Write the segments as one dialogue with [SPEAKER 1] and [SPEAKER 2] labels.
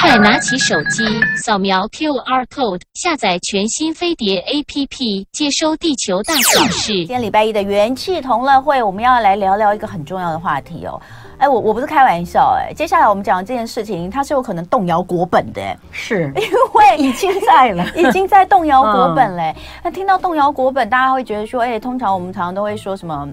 [SPEAKER 1] 快拿起手机，扫描 QR code，下载全新飞碟 APP，接收地球大小事。
[SPEAKER 2] 今天礼拜一的元气同乐会，我们要来聊聊一个很重要的话题哦。哎，我我不是开玩笑哎，接下来我们讲的这件事情，它是有可能动摇国本的，
[SPEAKER 3] 是
[SPEAKER 2] 因为
[SPEAKER 3] 已经在了，
[SPEAKER 2] 已经在动摇国本嘞。那、嗯、听到动摇国本，大家会觉得说，哎，通常我们常常都会说什么？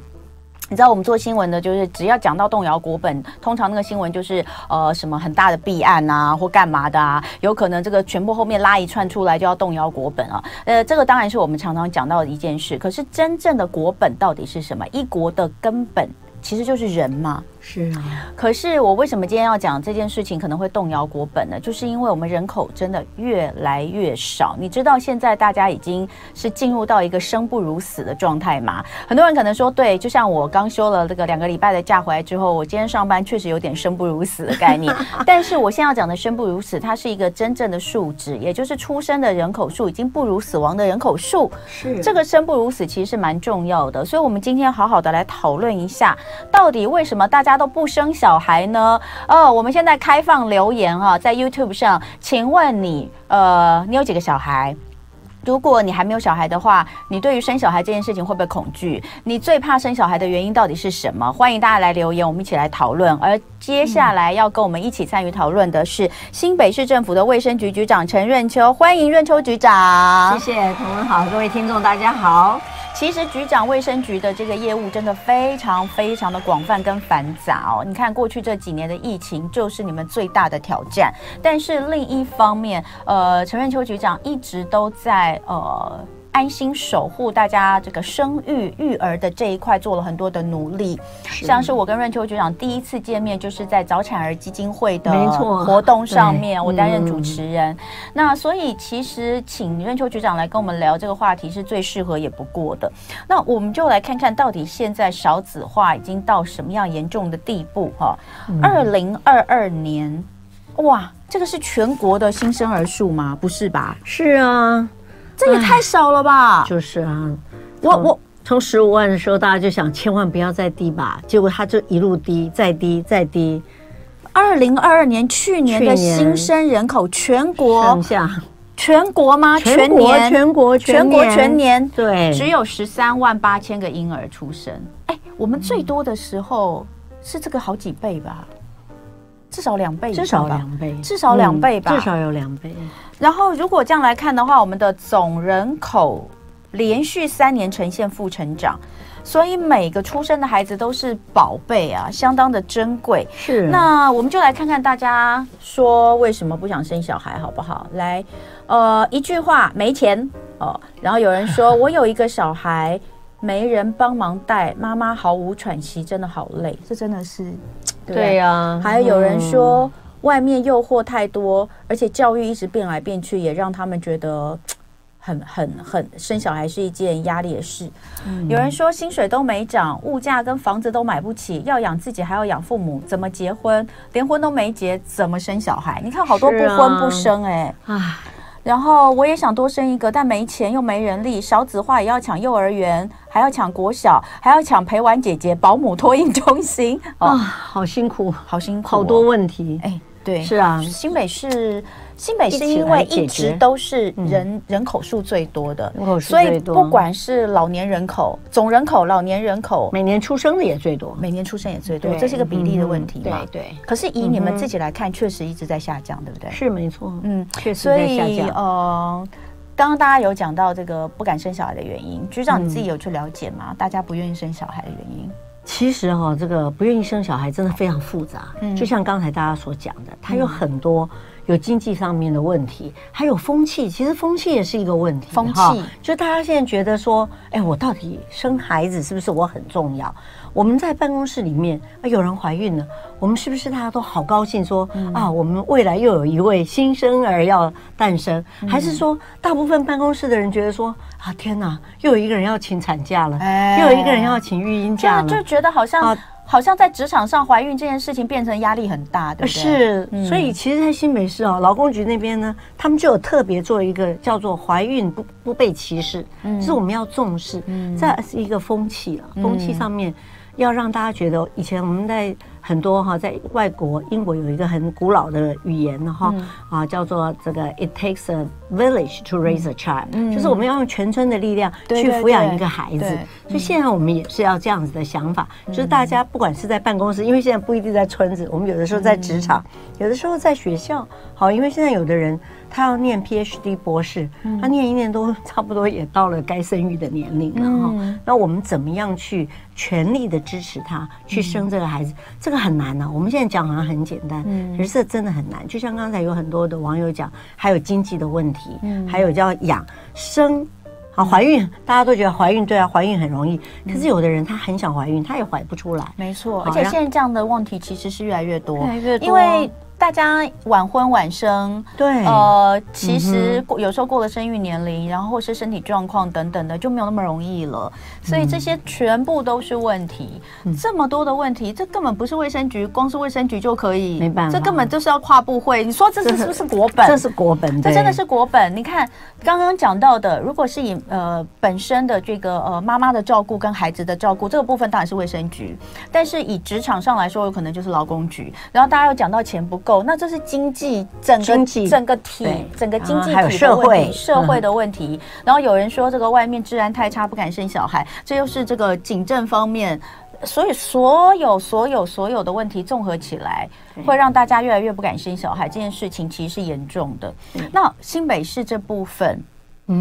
[SPEAKER 2] 你知道我们做新闻的，就是只要讲到动摇国本，通常那个新闻就是呃什么很大的弊案啊，或干嘛的啊，有可能这个全部后面拉一串出来就要动摇国本啊。呃，这个当然是我们常常讲到的一件事。可是真正的国本到底是什么？一国的根本其实就是人嘛。
[SPEAKER 3] 是啊，
[SPEAKER 2] 可是我为什么今天要讲这件事情可能会动摇国本呢？就是因为我们人口真的越来越少。你知道现在大家已经是进入到一个生不如死的状态吗？很多人可能说，对，就像我刚休了这个两个礼拜的假回来之后，我今天上班确实有点生不如死的概念。但是我现在要讲的生不如死，它是一个真正的数值，也就是出生的人口数已经不如死亡的人口数。
[SPEAKER 3] 是
[SPEAKER 2] 这个生不如死其实是蛮重要的，所以我们今天好好的来讨论一下，到底为什么大家。都不生小孩呢？哦，我们现在开放留言哈，在 YouTube 上，请问你，呃，你有几个小孩？如果你还没有小孩的话，你对于生小孩这件事情会不会恐惧？你最怕生小孩的原因到底是什么？欢迎大家来留言，我们一起来讨论。而接下来要跟我们一起参与讨论的是新北市政府的卫生局局长陈润秋，欢迎润秋局长。
[SPEAKER 3] 谢谢，同文好，各位听众大家好。
[SPEAKER 2] 其实局长卫生局的这个业务真的非常非常的广泛跟繁杂哦。你看过去这几年的疫情就是你们最大的挑战，但是另一方面，呃，陈润秋局长一直都在呃。安心守护大家这个生育育儿的这一块做了很多的努力，像是我跟润秋局长第一次见面就是在早产儿基金会的活动上面，我担任主持人。那所以其实请润秋局长来跟我们聊这个话题是最适合也不过的。那我们就来看看到底现在少子化已经到什么样严重的地步哈？二零二二年，哇，这个是全国的新生儿数吗？不是吧？
[SPEAKER 3] 是啊。
[SPEAKER 2] 这也太少了吧！
[SPEAKER 3] 就是啊，
[SPEAKER 2] 我我
[SPEAKER 3] 从十五万的时候，大家就想千万不要再低吧，结果它就一路低，再低，再低。
[SPEAKER 2] 二零二二年去年的新生人口全
[SPEAKER 3] 国下
[SPEAKER 2] 全国吗？
[SPEAKER 3] 全年全国
[SPEAKER 2] 全国全年
[SPEAKER 3] 对，
[SPEAKER 2] 只有十三万八千个婴儿出生。哎，我们最多的时候是这个好几倍吧？至少两倍，
[SPEAKER 3] 至少两倍，
[SPEAKER 2] 至少两倍吧，
[SPEAKER 3] 至少有两倍。
[SPEAKER 2] 然后，如果这样来看的话，我们的总人口连续三年呈现负成长，所以每个出生的孩子都是宝贝啊，相当的珍贵。
[SPEAKER 3] 是，
[SPEAKER 2] 那我们就来看看大家说为什么不想生小孩，好不好？来，呃，一句话，没钱哦。然后有人说我有一个小孩，没人帮忙带，妈妈毫无喘息，真的好累。这真的是，
[SPEAKER 3] 对呀、啊。
[SPEAKER 2] 还有有人说。嗯外面诱惑太多，而且教育一直变来变去，也让他们觉得 很很很生小孩是一件压力的事。嗯、有人说薪水都没涨，物价跟房子都买不起，要养自己还要养父母，怎么结婚？连婚都没结，怎么生小孩？你看好多不婚不生哎、欸。啊然后我也想多生一个，但没钱又没人力，少子化也要抢幼儿园，还要抢国小，还要抢陪玩姐姐、保姆、托婴中心，
[SPEAKER 3] 啊、哦，好辛苦，
[SPEAKER 2] 好辛苦、哦，
[SPEAKER 3] 好多问题。
[SPEAKER 2] 哎，对，
[SPEAKER 3] 是啊，
[SPEAKER 2] 新北市。新北是因为一直都是人、嗯、人口数最多的，人口数所以不管是老年人口、总人口、老年人口，
[SPEAKER 3] 每年出生的也最多，
[SPEAKER 2] 每年出生也最多，这是一个比例的问题嘛？
[SPEAKER 3] 对对。
[SPEAKER 2] 可是以你们自己来看，确实一直在下降，对不对？
[SPEAKER 3] 是没错，嗯，确实
[SPEAKER 2] 所以呃，刚刚大家有讲到这个不敢生小孩的原因，局长你自己有去了解吗？嗯、大家不愿意生小孩的原因？
[SPEAKER 3] 其实哈、哦，这个不愿意生小孩真的非常复杂，嗯，就像刚才大家所讲的，它有很多。嗯有经济上面的问题，还有风气，其实风气也是一个问题。
[SPEAKER 2] 风气，
[SPEAKER 3] 就大家现在觉得说，哎，我到底生孩子是不是我很重要？我们在办公室里面啊，有人怀孕了，我们是不是大家都好高兴说，说啊，我们未来又有一位新生儿要诞生？还是说，大部分办公室的人觉得说，啊，天哪，又有一个人要请产假了，又有一个人要请育婴假了，
[SPEAKER 2] 就觉得好像。好像在职场上怀孕这件事情变成压力很大，对不对？
[SPEAKER 3] 是，所以其实，在新北市哦，劳工局那边呢，他们就有特别做一个叫做“怀孕不不被歧视”，嗯，是我们要重视，这是一个风气啊，风气上面要让大家觉得，以前我们在。很多哈，在外国英国有一个很古老的语言哈啊，叫做这个 It takes a village to raise a child，就是我们要用全村的力量去抚养一个孩子。所以现在我们也是要这样子的想法，就是大家不管是在办公室，因为现在不一定在村子，我们有的时候在职场，有的时候在学校。好，因为现在有的人。他要念 PhD 博士，他念一念都差不多也到了该生育的年龄了哈。嗯、那我们怎么样去全力的支持他去生这个孩子？嗯、这个很难呢、啊。我们现在讲好像很简单，可是这真的很难。就像刚才有很多的网友讲，还有经济的问题，还有叫养生啊，怀孕，大家都觉得怀孕对啊，怀孕很容易。可是有的人他很想怀孕，他也怀不出来。
[SPEAKER 2] 没错，而且现在这样的问题其实是越来越多，越来越多，因为。大家晚婚晚生，
[SPEAKER 3] 对，
[SPEAKER 2] 呃，其实有时候过了生育年龄，然后或是身体状况等等的，就没有那么容易了。所以这些全部都是问题，这么多的问题，这根本不是卫生局，光是卫生局就可以，
[SPEAKER 3] 没办法，
[SPEAKER 2] 这根本就是要跨部会。你说这是是不是国本？
[SPEAKER 3] 这是国本，
[SPEAKER 2] 这真的是国本。你看刚刚讲到的，如果是以呃本身的这个呃妈妈的照顾跟孩子的照顾这个部分，当然是卫生局，但是以职场上来说，有可能就是劳工局。然后大家又讲到钱不。够，那这是经济整个整个体整个经济体的问题，社会社会的问题。然后有人说这个外面治安太差，不敢生小孩，这又是这个警政方面，所以所有所有所有的问题综合起来，会让大家越来越不敢生小孩。这件事情其实是严重的。那新北市这部分，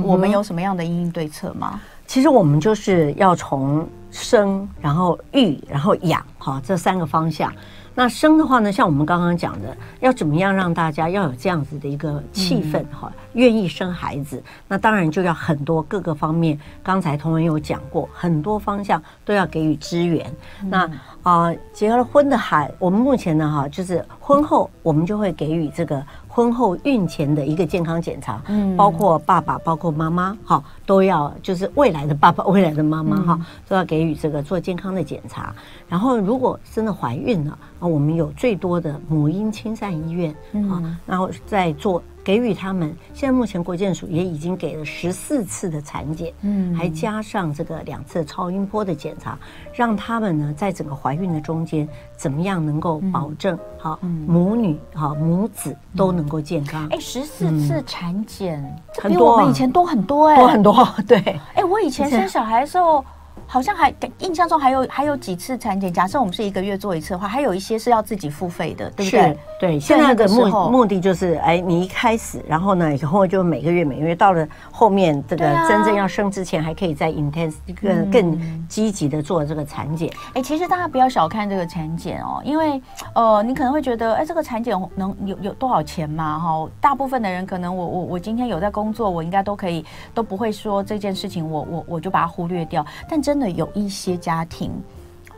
[SPEAKER 2] 我们有什么样的应对策吗？
[SPEAKER 3] 其实我们就是要从生，然后育，然后养，哈，这三个方向。那生的话呢，像我们刚刚讲的，要怎么样让大家要有这样子的一个气氛哈，愿意生孩子，那当然就要很多各个方面。刚才同文有讲过，很多方向都要给予支援。那啊，结了婚的孩，我们目前呢哈，就是婚后我们就会给予这个。婚后孕前的一个健康检查，嗯，包括爸爸，包括妈妈，哈，都要就是未来的爸爸，未来的妈妈，哈，都要给予这个做健康的检查。然后，如果真的怀孕了，啊，我们有最多的母婴亲善医院，啊，然后再做。给予他们，现在目前国健署也已经给了十四次的产检，嗯，还加上这个两次超音波的检查，让他们呢在整个怀孕的中间，怎么样能够保证好母女好母子都能够健康？
[SPEAKER 2] 哎，十四次产检比我们以前多很多，哎，
[SPEAKER 3] 多很多，对。
[SPEAKER 2] 哎，我以前生小孩的时候。好像还印象中还有还有几次产检，假设我们是一个月做一次的话，还有一些是要自己付费的，对不对？
[SPEAKER 3] 对，现在的目目的就是，哎，你一开始，然后呢，以后就每个月每个月到了后面这个真正要生之前，还可以再 intense 更更积极的做这个产检。
[SPEAKER 2] 哎，其实大家不要小看这个产检哦，因为呃，你可能会觉得，哎，这个产检能有有多少钱嘛？哈，大部分的人可能我我我今天有在工作，我应该都可以都不会说这件事情我，我我我就把它忽略掉，但真。真的有一些家庭，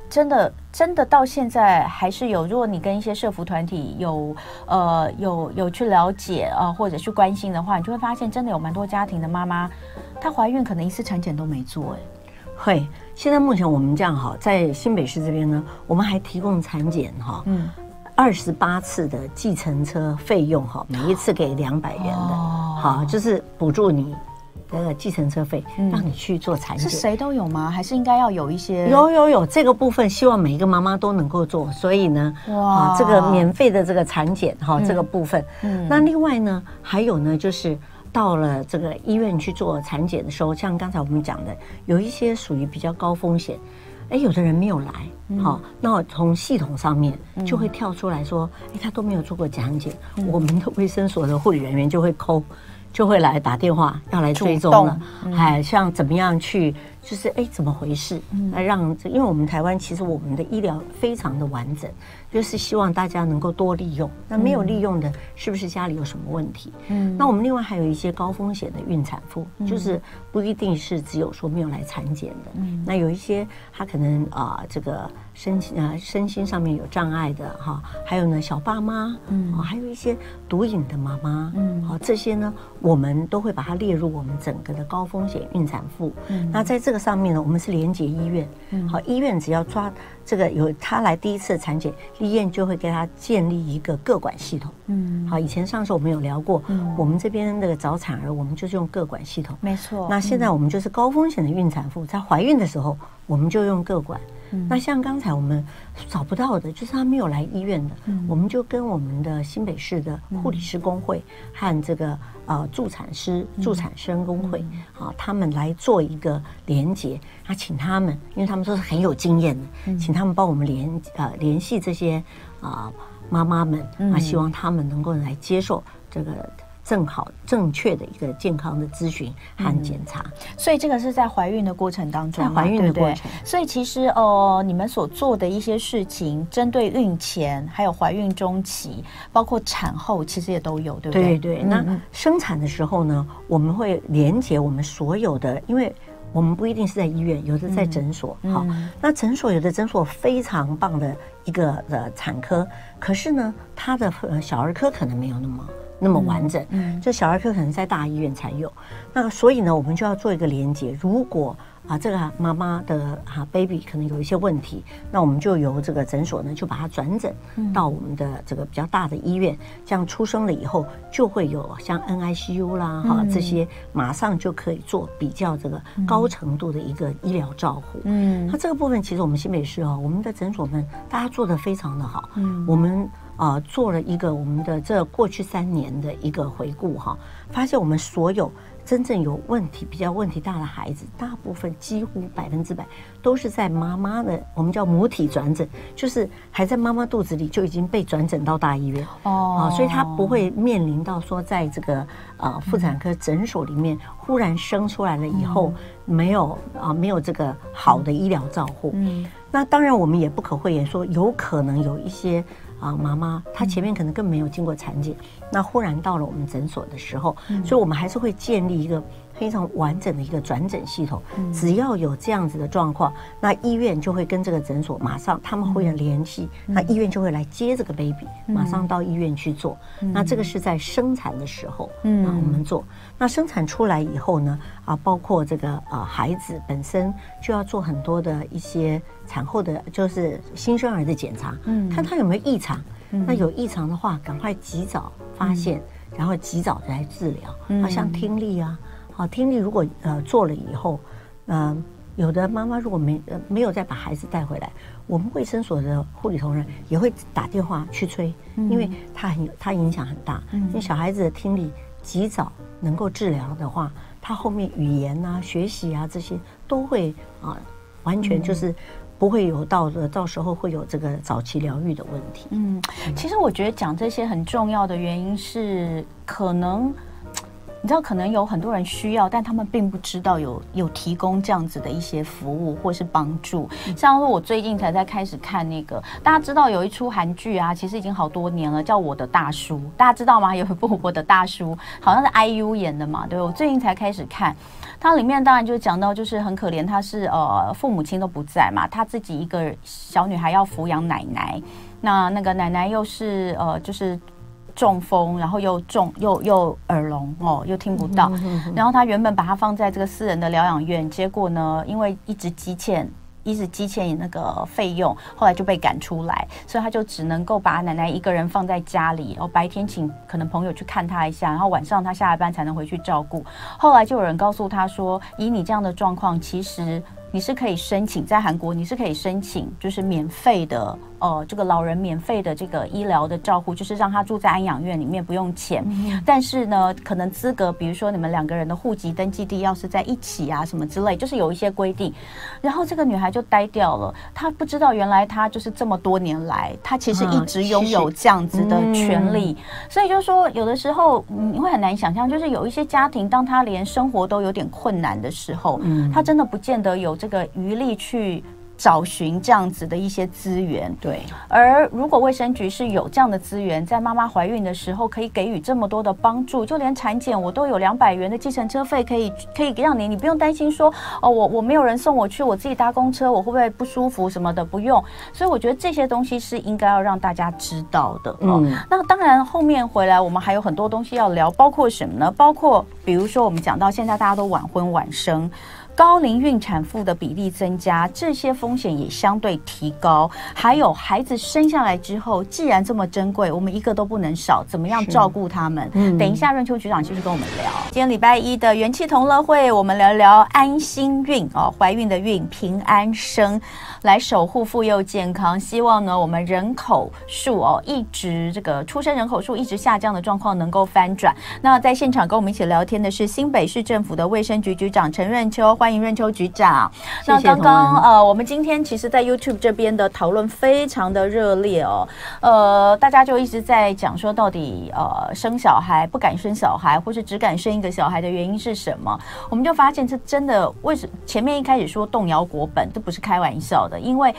[SPEAKER 2] 真的真的到现在还是有。如果你跟一些社服团体有呃有有去了解啊、呃，或者去关心的话，你就会发现，真的有蛮多家庭的妈妈，她怀孕可能一次产检都没做。哎，会。现在目前我们这样哈，在新北市这边呢，我们还提供产检哈，嗯，二十八次的计程车费用哈，每一次给两百元的，哦、好，就是补助你。那个计程车费，让你去做产检，是谁都有吗？还是应该要有一些？
[SPEAKER 3] 有有有，这个部分希望每一个妈妈都能够做。所以呢，哇，这个免费的这个产检哈，这个部分。嗯，那另外呢，还有呢，就是到了这个医院去做产检的时候，像刚才我们讲的，有一些属于比较高风险，哎，有的人没有来，好，那我从系统上面就会跳出来说，哎，他都没有做过讲解，我们的卫生所的护理人员就会抠。就会来打电话，要来追踪了，哎，像怎么样去，就是哎，怎么回事？那让这，因为我们台湾其实我们的医疗非常的完整。就是希望大家能够多利用，那没有利用的，是不是家里有什么问题？嗯，那我们另外还有一些高风险的孕产妇，就是不一定是只有说没有来产检的，嗯，那有一些他可能啊，这个身心啊身心上面有障碍的哈，还有呢小爸妈，嗯，还有一些毒瘾的妈妈，嗯，好，这些呢，我们都会把它列入我们整个的高风险孕产妇。嗯，那在这个上面呢，我们是连接医院，嗯，好，医院只要抓。这个有他来第一次产检，医院就会给他建立一个个管系统。嗯，好，以前上次我们有聊过，嗯，我们这边那个早产儿，我们就是用个管系统。没错。那现在我们就是高风险的孕产妇，在怀孕的时候，我们就用个管。嗯、那像刚才我们找不到的，就是他没有来医院的，嗯、我们就跟我们的新北市的护理师工会和这个呃助产师、助产生工会、嗯、啊，他们来做一个连接，啊，请他们，因为他们都是很有经验的，嗯、请他们帮我们联呃联系这些啊妈妈们，啊，希望他们能够来接受这个。正好正确的一个健康的咨询和检查，嗯，
[SPEAKER 2] 所以这个是在怀孕的过程当中，
[SPEAKER 3] 在怀孕的过程。
[SPEAKER 2] 所以其实呃，你们所做的一些事情，针对孕前还有怀孕中期，包括产后，其实也都有，对不对？
[SPEAKER 3] 对对。那生产的时候呢，我们会连接我们所有的，因为我们不一定是在医院，有的在诊所。嗯、好，那诊所有的诊所非常棒的一个呃产科，可是呢，它的小儿科可能没有那么。那么完整，嗯，这小儿科可能在大医院才有，那所以呢，我们就要做一个连接。如果啊，这个妈妈的哈 baby 可能有一些问题，那我们就由这个诊所呢，就把它转诊到我们的这个比较大的医院。这样出生了以后，就会有像 NICU 啦哈这些，马上就可以做比较这个高程度的一个医疗照护。嗯，那这个部分其实我们新北市哦，我们的诊所们大家做的非常的好。嗯，我们。啊、呃，做了一个我们的这过去三年的一个回顾哈，发现我们所有真正有问题、比较问题大的孩子，大部分几乎百分之百都是在妈妈的我们叫母体转诊，就是还在妈妈肚子里就已经被转诊到大医院哦，啊，所以他不会面临到说在这个呃妇产科诊所里面忽然生出来了以后没有啊没有这个好的医疗照护，嗯，那当然我们也不可讳言说有可能有一些。啊，妈妈，她前面可能更没有经过产检，那忽然到了我们诊所的时候，所以我们还是会建立一个非常完整的一个转诊系统。只要有这样子的状况，那医院就会跟这个诊所马上他们会有联系，那医院就会来接这个 baby，马上到医院去做。那这个是在生产的时候，嗯，我们做。那生产出来以后呢，啊，包括这个呃孩子本身就要做很多的一些。产后的就是新生儿的检查，嗯，看他有没有异常，嗯，那有异常的话，赶快及早发现，嗯，然后及早来治疗。嗯，啊，像听力啊，好，听力如果呃做了以后，嗯，呃，有的妈妈如果没呃没有再把孩子带回来，我们卫生所的护理同仁也会打电话去催，嗯，因为他很他影响很大，嗯，因为小孩子的听力及早能够治疗的话，他后面语言啊、学习啊这些都会啊，完全就是。不会有到的，到时候会有这个早期疗愈的问题。嗯，
[SPEAKER 2] 其实我觉得讲这些很重要的原因是可能。你知道可能有很多人需要，但他们并不知道有有提供这样子的一些服务或是帮助。像说我最近才在开始看那个，大家知道有一出韩剧啊，其实已经好多年了，叫《我的大叔》，大家知道吗？有一部《我的大叔》，好像是 IU 演的嘛，对，我最近才开始看，它里面当然就讲到就是很可怜，他是呃父母亲都不在嘛，他自己一个小女孩要抚养奶奶，那那个奶奶又是呃就是。中风，然后又中又又耳聋哦，又听不到。然后他原本把他放在这个私人的疗养院，结果呢，因为一直积欠，一直积欠那个费用，后来就被赶出来，所以他就只能够把奶奶一个人放在家里，然后，白天请可能朋友去看他一下，然后晚上他下了班才能回去照顾。后来就有人告诉他说，以你这样的状况，其实你是可以申请在韩国，你是可以申请就是免费的。哦，这个老人免费的这个医疗的照护，就是让他住在安养院里面不用钱。嗯、但是呢，可能资格，比如说你们两个人的户籍登记地要是在一起啊，什么之类，就是有一些规定。然后这个女孩就呆掉了，她不知道原来她就是这么多年来，她其实一直拥有这样子的权利。嗯、所以就是说，有的时候你会很难想象，就是有一些家庭，当他连生活都有点困难的时候，嗯，他真的不见得有这个余力去。找寻这样子的一些资源，对。而如果卫生局是有这样的资源，在妈妈怀孕的时候可以给予这么多的帮助，就连产检我都有两百元的计程车费，可以可以让你，你不用担心说哦，我我没有人送我去，我自己搭公车，我会不会不舒服什么的，不用。所以我觉得这些东西是应该要让大家知道的。哦、嗯，那当然后面回来我们还有很多东西要聊，包括什么呢？包括比如说我们讲到现在大家都晚婚晚生。高龄孕产妇的比例增加，这些风险也相对提高。还有孩子生下来之后，既然这么珍贵，我们一个都不能少，怎么样照顾他们？嗯，等一下润秋局长继续跟我们聊。今天礼拜一的元气同乐会，我们聊聊安心孕哦，怀孕的孕，平安生，来守护妇幼健康。希望呢，我们人口数哦一直这个出生人口数一直下降的状况能够翻转。那在现场跟我们一起聊天的是新北市政府的卫生局局长陈润秋，欢迎任秋局长。谢谢。那刚刚呃，我们今天其实，在 YouTube 这边的讨论非常的热烈哦，呃，大家就一直在讲说，到底呃生小孩不敢生小孩，或是只敢生一个小孩的原因是什么？我们就发现，这真的为什么前面一开始说动摇国本，这不是开玩笑的，因为。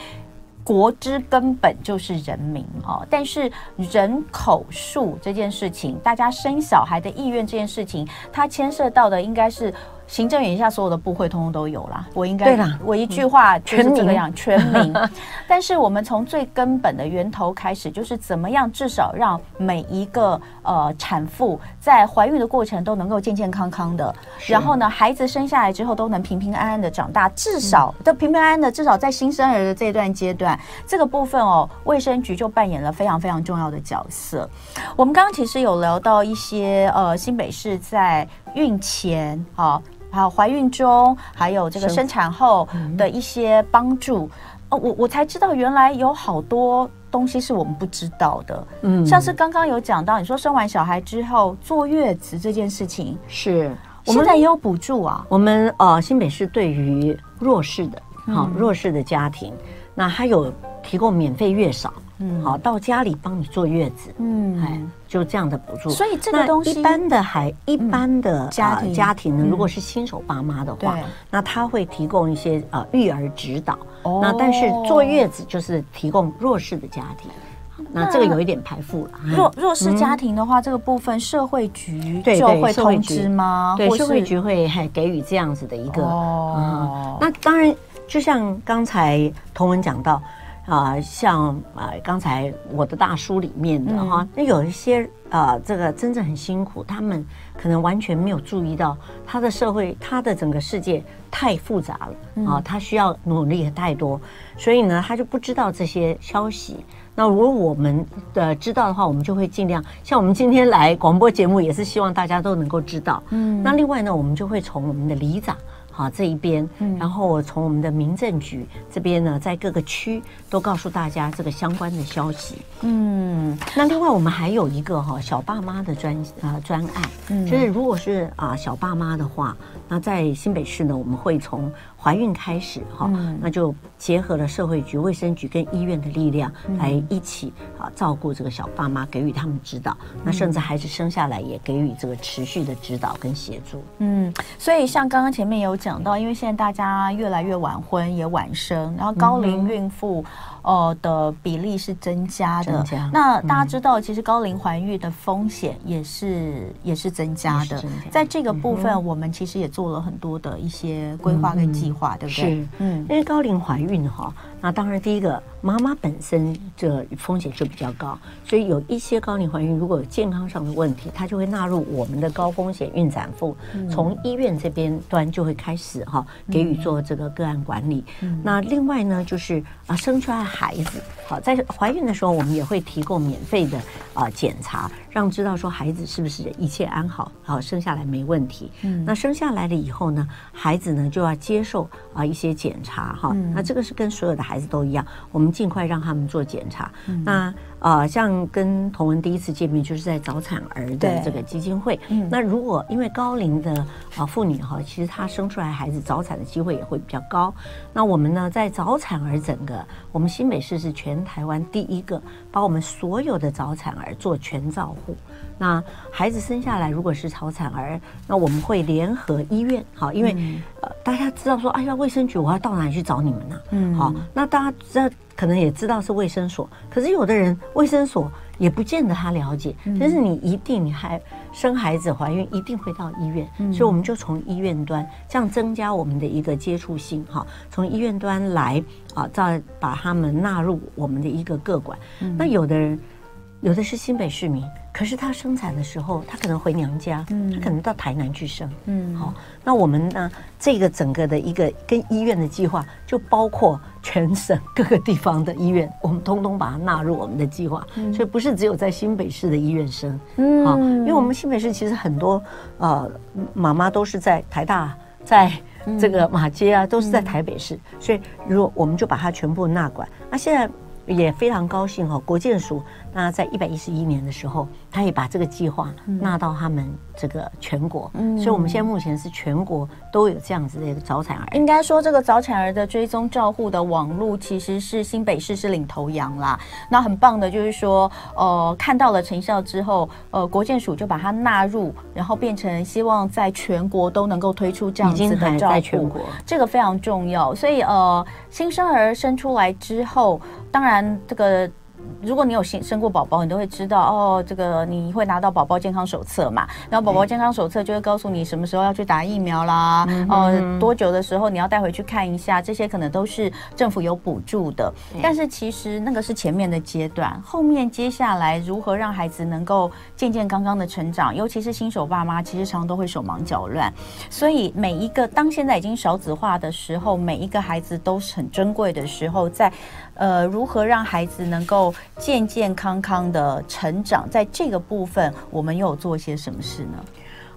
[SPEAKER 2] 国之根本就是人民哦，但是人口数这件事情，大家生小孩的意愿这件事情，它牵涉到的应该是。行政院以下所有的部会通通都有啦，我应该对啦，我一句话就是这个样，全民。但是我们从最根本的源头开始，就是怎么样至少让每一个呃产妇在怀孕的过程都能够健健康康的，然后呢，孩子生下来之后都能平平安安的长大，至少都平平安安的，至少在新生儿的这段阶段，这个部分哦，卫生局就扮演了非常非常重要的角色。我们刚刚其实有聊到一些呃新北市在孕前啊。哦还有怀孕中，还有这个生产后的一些帮助。哦，我我才知道原来有好多东西是我们不知道的，嗯，像是刚刚有讲到，你说生完小孩之后坐月子这件事情，
[SPEAKER 3] 是。
[SPEAKER 2] 我们现在也有补助啊。
[SPEAKER 3] 我们呃新北市对于弱势的，好、嗯、弱势的家庭，那还有提供免费月嫂。嗯，好，到家里帮你坐月子，嗯，哎，就这样的补助。
[SPEAKER 2] 所以这个东西，
[SPEAKER 3] 一般的还一般的家庭家庭呢，如果是新手爸妈的话，那他会提供一些呃育儿指导。哦，那但是坐月子就是提供弱势的家庭，那这个有一点排富了。
[SPEAKER 2] 弱弱势家庭的话，这个部分社会局就会通知吗？
[SPEAKER 3] 对，社会局会还给予这样子的一个。哦，那当然，就像刚才童文讲到。啊、呃，像啊、呃，刚才我的大叔里面的哈，那、嗯、有一些啊、呃，这个真正很辛苦，他们可能完全没有注意到他的社会，他的整个世界太复杂了啊、他需要努力太多，所以呢，他就不知道这些消息。那如果我们的知道的话，我们就会尽量，像我们今天来广播节目，也是希望大家都能够知道。嗯，那另外呢，我们就会从我们的里长。啊，这一边，然后我从我们的民政局这边呢，在各个区都告诉大家这个相关的消息。嗯，那另外我们还有一个哈小爸妈的专啊专案，嗯，就是如果是啊小爸妈的话，那在新北市呢，我们会从。怀孕开始哈，那就结合了社会局、卫生局跟医院的力量，来一起啊照顾这个小爸妈，给予他们指导。那甚至孩子生下来也给予这个持续的指导跟协助。嗯，
[SPEAKER 2] 所以像刚刚前面有讲到，因为现在大家越来越晚婚也晚生，然后高龄孕妇。呃的比例是增加的，那大家知道，其实高龄怀孕的风险也是也是增加的。在这个部分，我们其实也做了很多的一些规划跟计划，对不对？是，嗯，因为高龄怀孕哈，那当然第一个。妈妈本身这风险就比较高，所以有一些高龄怀孕如果有健康上的问题，她就会纳入我们的高风险孕产妇，从医院这边端就会开始哈给予做这个个案管理。那另外呢，就是啊生出来孩子，好在怀孕的时候，我们也会提供免费的啊检查，让知道说孩子是不是一切安好，好生下来没问题。那生下来了以后呢，孩子呢就要接受啊一些检查哈。那这个是跟所有的孩子都一样，我们。尽快让他们做检查。嗯、那呃，像跟童文第一次见面，就是在早产儿的这个基金会。嗯、那如果因为高龄的啊妇女哈，其实她生出来孩子早产的机会也会比较高。那我们呢，在早产儿整个，我们新北市是全台湾第一个把我们所有的早产儿做全照护。那孩子生下来如果是早产儿，那我们会联合医院，好，因为、嗯、呃大家知道说，哎呀，卫生局我要到哪里去找你们呢？嗯，好，那大家知道。可能也知道是卫生所，可是有的人卫生所也不见得他了解。但是你一定你还生孩子怀孕一定会到医院，所以我们就从医院端这样增加我们的一个接触性哈，从医院端来啊，再把他们纳入我们的一个个管。那有的人有的是新北市民，
[SPEAKER 3] 可是他生产的时候，他可能回娘家，嗯，她可能到台南去生，嗯，好，那我们呢，这个整个的一个跟医院的计划，就包括全省各个地方的医院，我们通通把它纳入我们的计划，嗯，所以不是只有在新北市的医院生，嗯，好，因为我们新北市其实很多呃妈妈都是在台大，在这个马街啊，都是在台北市，所以如果我们就把它全部纳管，那现在。也非常高兴哦，国建署那在一百一十一年的时候，他也把这个计划纳到他们这个全国，嗯，所以我们现在目前是全国都有这样子的一个早产儿。
[SPEAKER 2] 应该说，这个早产儿的追踪照护的网络其实是新北市是领头羊啦。那很棒的就是说，呃，看到了成效之后，呃，国建署就把它纳入，然后变成希望在全国都能够推出这样子的照顾，在全国，这个非常重要。所以呃，新生儿生出来之后。当然，这个。如果你有生生过宝宝，你都会知道哦，这个你会拿到宝宝健康手册嘛？然后宝宝健康手册就会告诉你什么时候要去打疫苗啦，嗯、呃，多久的时候你要带回去看一下，这些可能都是政府有补助的。但是其实那个是前面的阶段，后面接下来如何让孩子能够健健康康的成长，尤其是新手爸妈，其实常常都会手忙脚乱。所以每一个当现在已经少子化的时候，每一个孩子都是很珍贵的时候，在呃如何让孩子能够。健健康康的成长，在这个部分，我们又有做些什么事呢？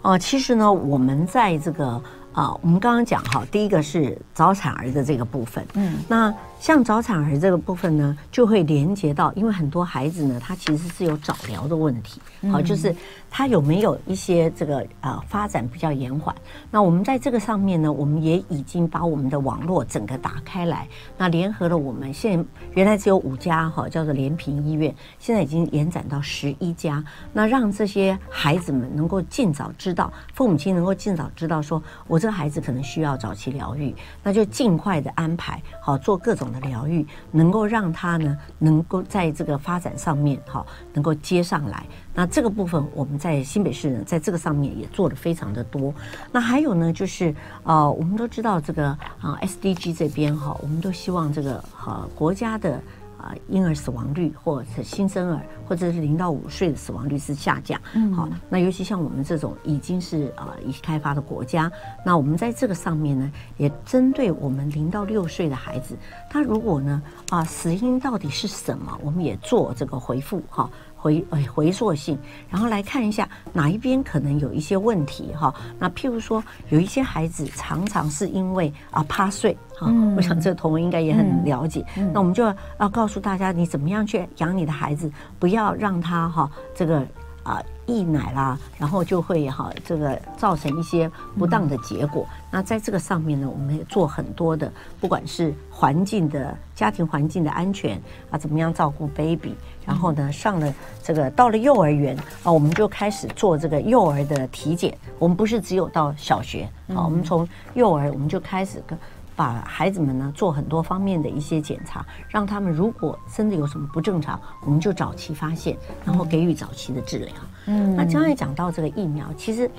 [SPEAKER 3] 哦、呃，其实呢，我们在这个啊、呃，我们刚刚讲哈，第一个是早产儿的这个部分，嗯，那。像早产儿这个部分呢，就会连接到，因为很多孩子呢，他其实是有早疗的问题，好，就是他有没有一些这个呃发展比较延缓。那我们在这个上面呢，我们也已经把我们的网络整个打开来，那联合了我们现在原来只有五家哈，叫做联平医院，现在已经延展到十一家，那让这些孩子们能够尽早知道，父母亲能够尽早知道说，我这个孩子可能需要早期疗愈，那就尽快的安排好做各种。的疗愈能够让他呢，能够在这个发展上面哈，能够接上来。那这个部分我们在新北市呢，在这个上面也做的非常的多。那还有呢，就是呃，我们都知道这个啊，SDG 这边哈，我们都希望这个哈国家的。啊，婴儿死亡率或者是新生儿，或者是零到五岁的死亡率是下降。嗯，好，那尤其像我们这种已经是啊已开发的国家，那我们在这个上面呢，也针对我们零到六岁的孩子，他如果呢啊死因到底是什么，我们也做这个回复哈。回呃回溯性，然后来看一下哪一边可能有一些问题哈。那譬如说，有一些孩子常常是因为啊趴睡哈，我想这个同文应该也很了解。那我们就要告诉大家，你怎么样去养你的孩子，不要让他哈这个。啊，溢奶啦，然后就会哈，这个造成一些不当的结果。那在这个上面呢，我们也做很多的，不管是环境的、家庭环境的安全啊，怎么样照顾 baby，然后呢，上了这个到了幼儿园啊，我们就开始做这个幼儿的体检。我们不是只有到小学啊，我们从幼儿我们就开始跟。把孩子们呢做很多方面的一些检查，让他们如果真的有什么不正常，我们就早期发现，然后给予早期的治疗。嗯，那刚才讲到这个疫苗，其实。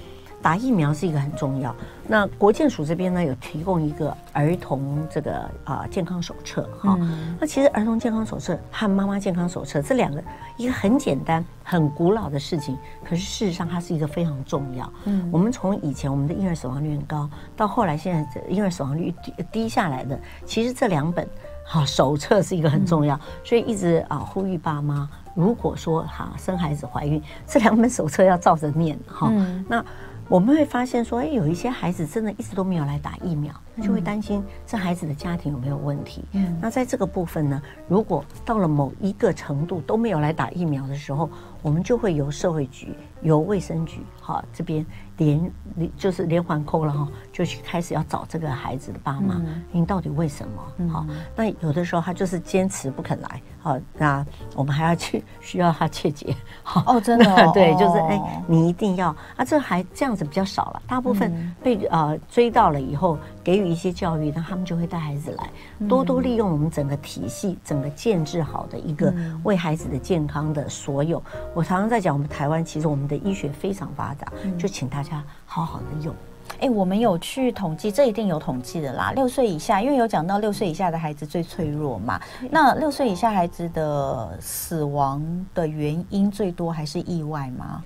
[SPEAKER 3] 打疫苗是一个很重要。那国健署这边呢，有提供一个儿童这个啊健康手册哈。那其实儿童健康手册和妈妈健康手册这两个一个很简单、很古老的事情，可是事实上它是一个非常重要。嗯，我们从以前我们的婴儿死亡率很高，到后来现在婴儿死亡率低低下来的，其实这两本哈手册是一个很重要。所以一直啊呼吁爸妈，如果说哈生孩子怀孕，这两本手册要照着念哈。那我们会发现说，哎，有一些孩子真的一直都没有来打疫苗，那就会担心这孩子的家庭有没有问题。嗯，那在这个部分呢，如果到了某一个程度都没有来打疫苗的时候，我们就会由社会局、由卫生局，哈，这边连就是连环扣了哈，就去开始要找这个孩子的爸妈，你到底为什么？好，那有的时候他就是坚持不肯来。好，那我们还要去需要他切结，好
[SPEAKER 2] 哦，真的、哦，
[SPEAKER 3] 对，就是哎，你一定要啊，这还这样子比较少了，大部分被呃追到了以后，给予一些教育，那他们就会带孩子来，多多利用我们整个体系，整个建制好的一个为孩子的健康的所有。我常常在讲，我们台湾其实我们的医学非常发达，就请大家好好的用。
[SPEAKER 2] 哎，我们有去统计，这一定有统计的啦。六岁以下，因为有讲到六岁以下的孩子最脆弱嘛。那六岁以下孩子的死亡的原因最多还是意外吗？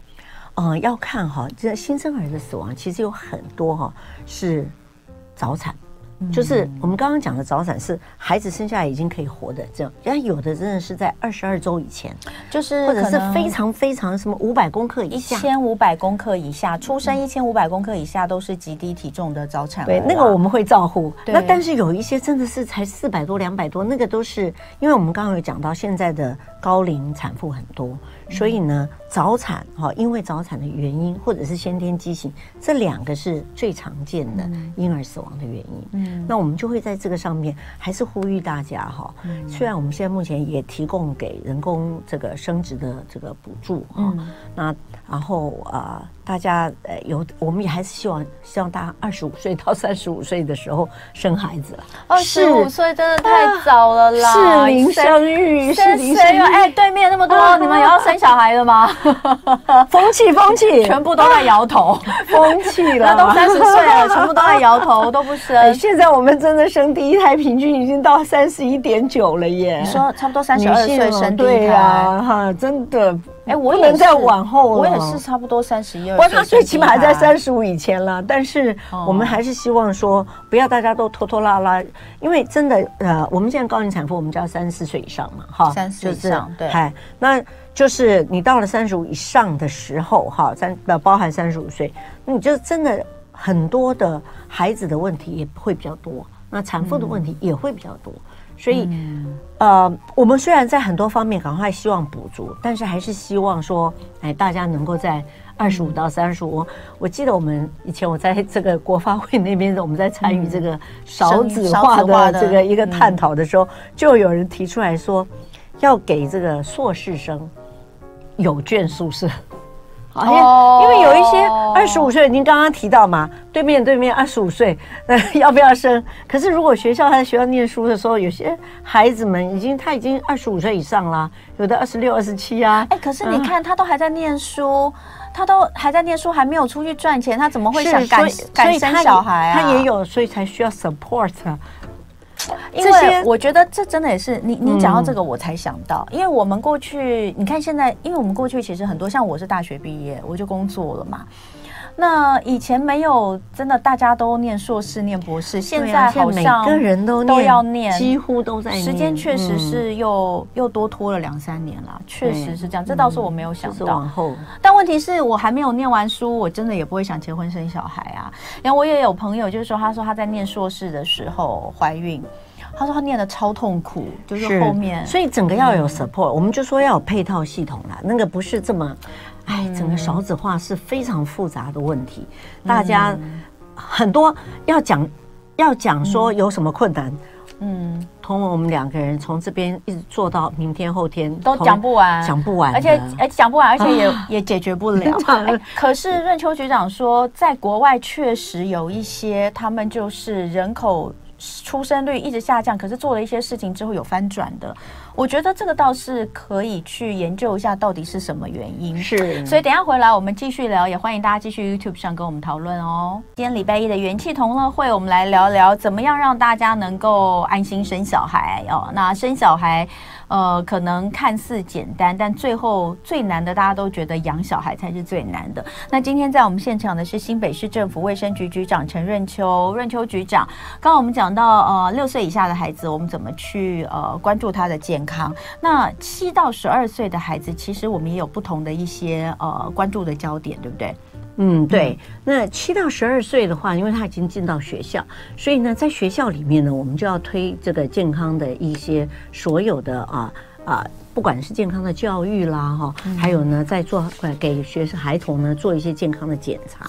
[SPEAKER 3] 嗯，要看哈，这新生儿的死亡其实有很多哈是早产。就是我们刚刚讲的早产是孩子生下来已经可以活的这样，但有的真的是在二十二周以前，
[SPEAKER 2] 就是
[SPEAKER 3] 或者是非常非常什么五百公克以下，
[SPEAKER 2] 一千五百公克以下出生一千五百公克以下都是极低体重的早产。
[SPEAKER 3] 对，那个我们会照护。那但是有一些真的是才四百多、两百多，那个都是因为我们刚刚有讲到现在的高龄产妇很多。所以呢，早产哈，因为早产的原因，或者是先天畸形，这两个是最常见的婴儿死亡的原因。嗯，那我们就会在这个上面，还是呼吁大家哈。虽然我们现在目前也提供给人工这个生殖的这个补助哈，那然后啊。大家呃有，我们也还是希望希望大家二十五岁到三十五岁的时候生孩子了。
[SPEAKER 2] 二十五岁真的太早了啦！
[SPEAKER 3] 适龄生育，适龄生育。
[SPEAKER 2] 哎，对面那么多，你们也要生小孩的吗？
[SPEAKER 3] 风气风气，
[SPEAKER 2] 全部都在摇头。
[SPEAKER 3] 风气了，
[SPEAKER 2] 那都三十岁了，全部都在摇头，都不生。
[SPEAKER 3] 现在我们真的生第一胎平均已经到三十一点九了耶！
[SPEAKER 2] 你说差不多三十二岁生第一胎
[SPEAKER 3] 哈，真的。
[SPEAKER 2] 哎，我
[SPEAKER 3] 也在往后了，
[SPEAKER 2] 我也是差不多三十一二。
[SPEAKER 3] 不过他最起码还在三十五以前了，但是我们还是希望说，不要大家都拖拖拉拉，因为真的呃，我们现在高龄产妇，我们叫三十四岁以上嘛，哈，
[SPEAKER 2] 三十岁以上，对，
[SPEAKER 3] 嗨，那就是你到了三十五以上的时候，哈，三呃包含三十五岁，那你就真的很多的孩子的问题也会比较多，那产妇的问题也会比较多。所以，呃，我们虽然在很多方面赶快希望补足，但是还是希望说，哎，大家能够在二十五到三十五。我记得我们以前我在这个国发会那边，我们在参与这个少子化的这个一个探讨的时候，就有人提出来说，要给这个硕士生有眷宿舍。哦，因为有一些二十五岁，您刚刚提到嘛，对面对面二十五岁，呃，要不要生？可是如果学校他在学校念书的时候，有些孩子们已经他已经二十五岁以上了，有的二十六、二十七啊。
[SPEAKER 2] 哎，可是你看他都还在念书，他都还在念书，还没有出去赚钱，他怎么会想敢敢生小孩啊？
[SPEAKER 3] 他也有，所以才需要 support 啊。
[SPEAKER 2] 因为我觉得这真的也是你你讲到这个我才想到，因为我们过去你看现在，因为我们过去其实很多像我是大学毕业我就工作了嘛，那以前没有真的大家都念硕士念博士，现在好像
[SPEAKER 3] 每个人都
[SPEAKER 2] 都要念，
[SPEAKER 3] 几乎都在念，
[SPEAKER 2] 时间确实是又又多拖了两三年了，确实是这样，这倒是我没有想到。往后，但问题是我还没有念完书，我真的也不会想结婚生小孩啊。然后我也有朋友就是说，他说他在念硕士的时候怀孕。他说他念的超痛苦，就是后面，
[SPEAKER 3] 所以整个要有 support，、嗯、我们就说要有配套系统啦。那个不是这么，哎，整个少子化是非常复杂的问题。嗯、大家很多要讲，要讲说有什么困难，嗯，同我们两个人从这边一直做到明天后天
[SPEAKER 2] 都讲不完，
[SPEAKER 3] 讲不完，
[SPEAKER 2] 而且哎讲不完，而且也、啊、也解决不了。哎、可是润秋局长说，在国外确实有一些，他们就是人口。出生率一直下降，可是做了一些事情之后有翻转的，我觉得这个倒是可以去研究一下，到底是什么原因。
[SPEAKER 3] 是，
[SPEAKER 2] 所以等一下回来我们继续聊，也欢迎大家继续 YouTube 上跟我们讨论哦。今天礼拜一的元气同乐会，我们来聊聊怎么样让大家能够安心生小孩哦。那生小孩。呃，可能看似简单，但最后最难的，大家都觉得养小孩才是最难的。那今天在我们现场的是新北市政府卫生局局长陈润秋，润秋局长。刚刚我们讲到，呃，六岁以下的孩子，我们怎么去呃关注他的健康？那七到十二岁的孩子，其实我们也有不同的一些呃关注的焦点，对不对？
[SPEAKER 3] 嗯，对。那七到十二岁的话，因为他已经进到学校，所以呢，在学校里面呢，我们就要推这个健康的一些所有的啊啊，不管是健康的教育啦哈，还有呢，在做给学生孩童呢做一些健康的检查，